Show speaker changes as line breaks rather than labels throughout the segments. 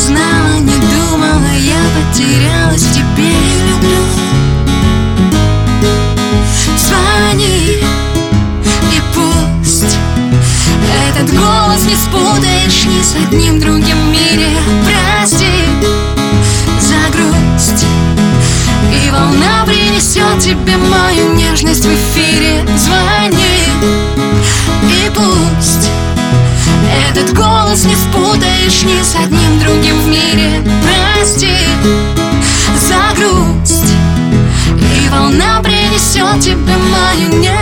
Знала, не думала Я потерялась и люблю Звони и пусть Этот голос не спутаешь ни с одним другим в мире. Прости за грусть И волна принесет тебе мою нежность в эфире. Звони Этот голос не спутаешь ни с одним другим в мире. Прости за грусть И волна принесет тебе мою нежность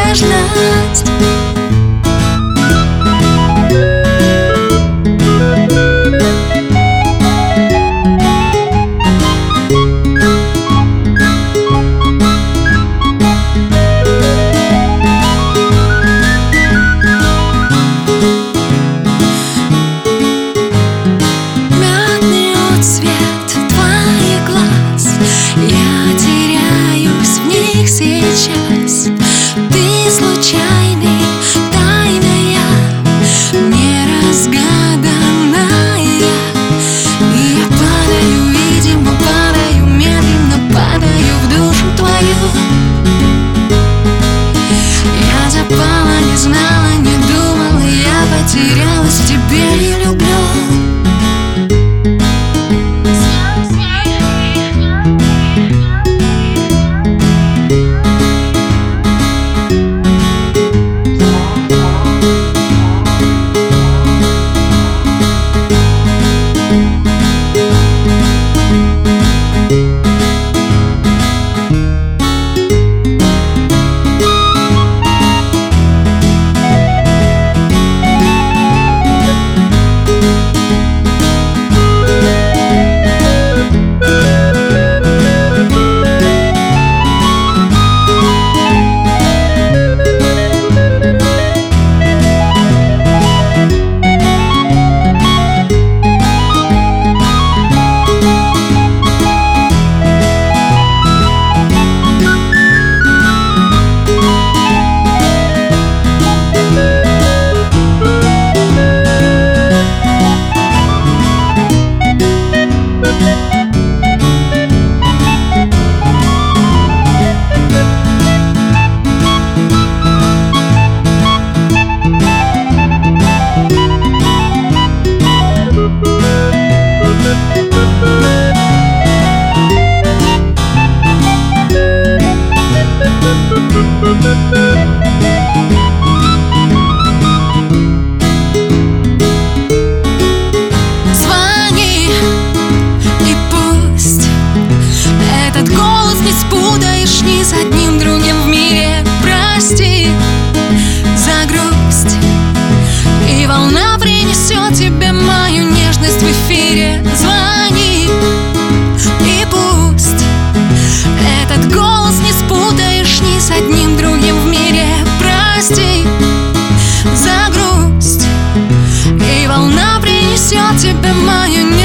тебе мою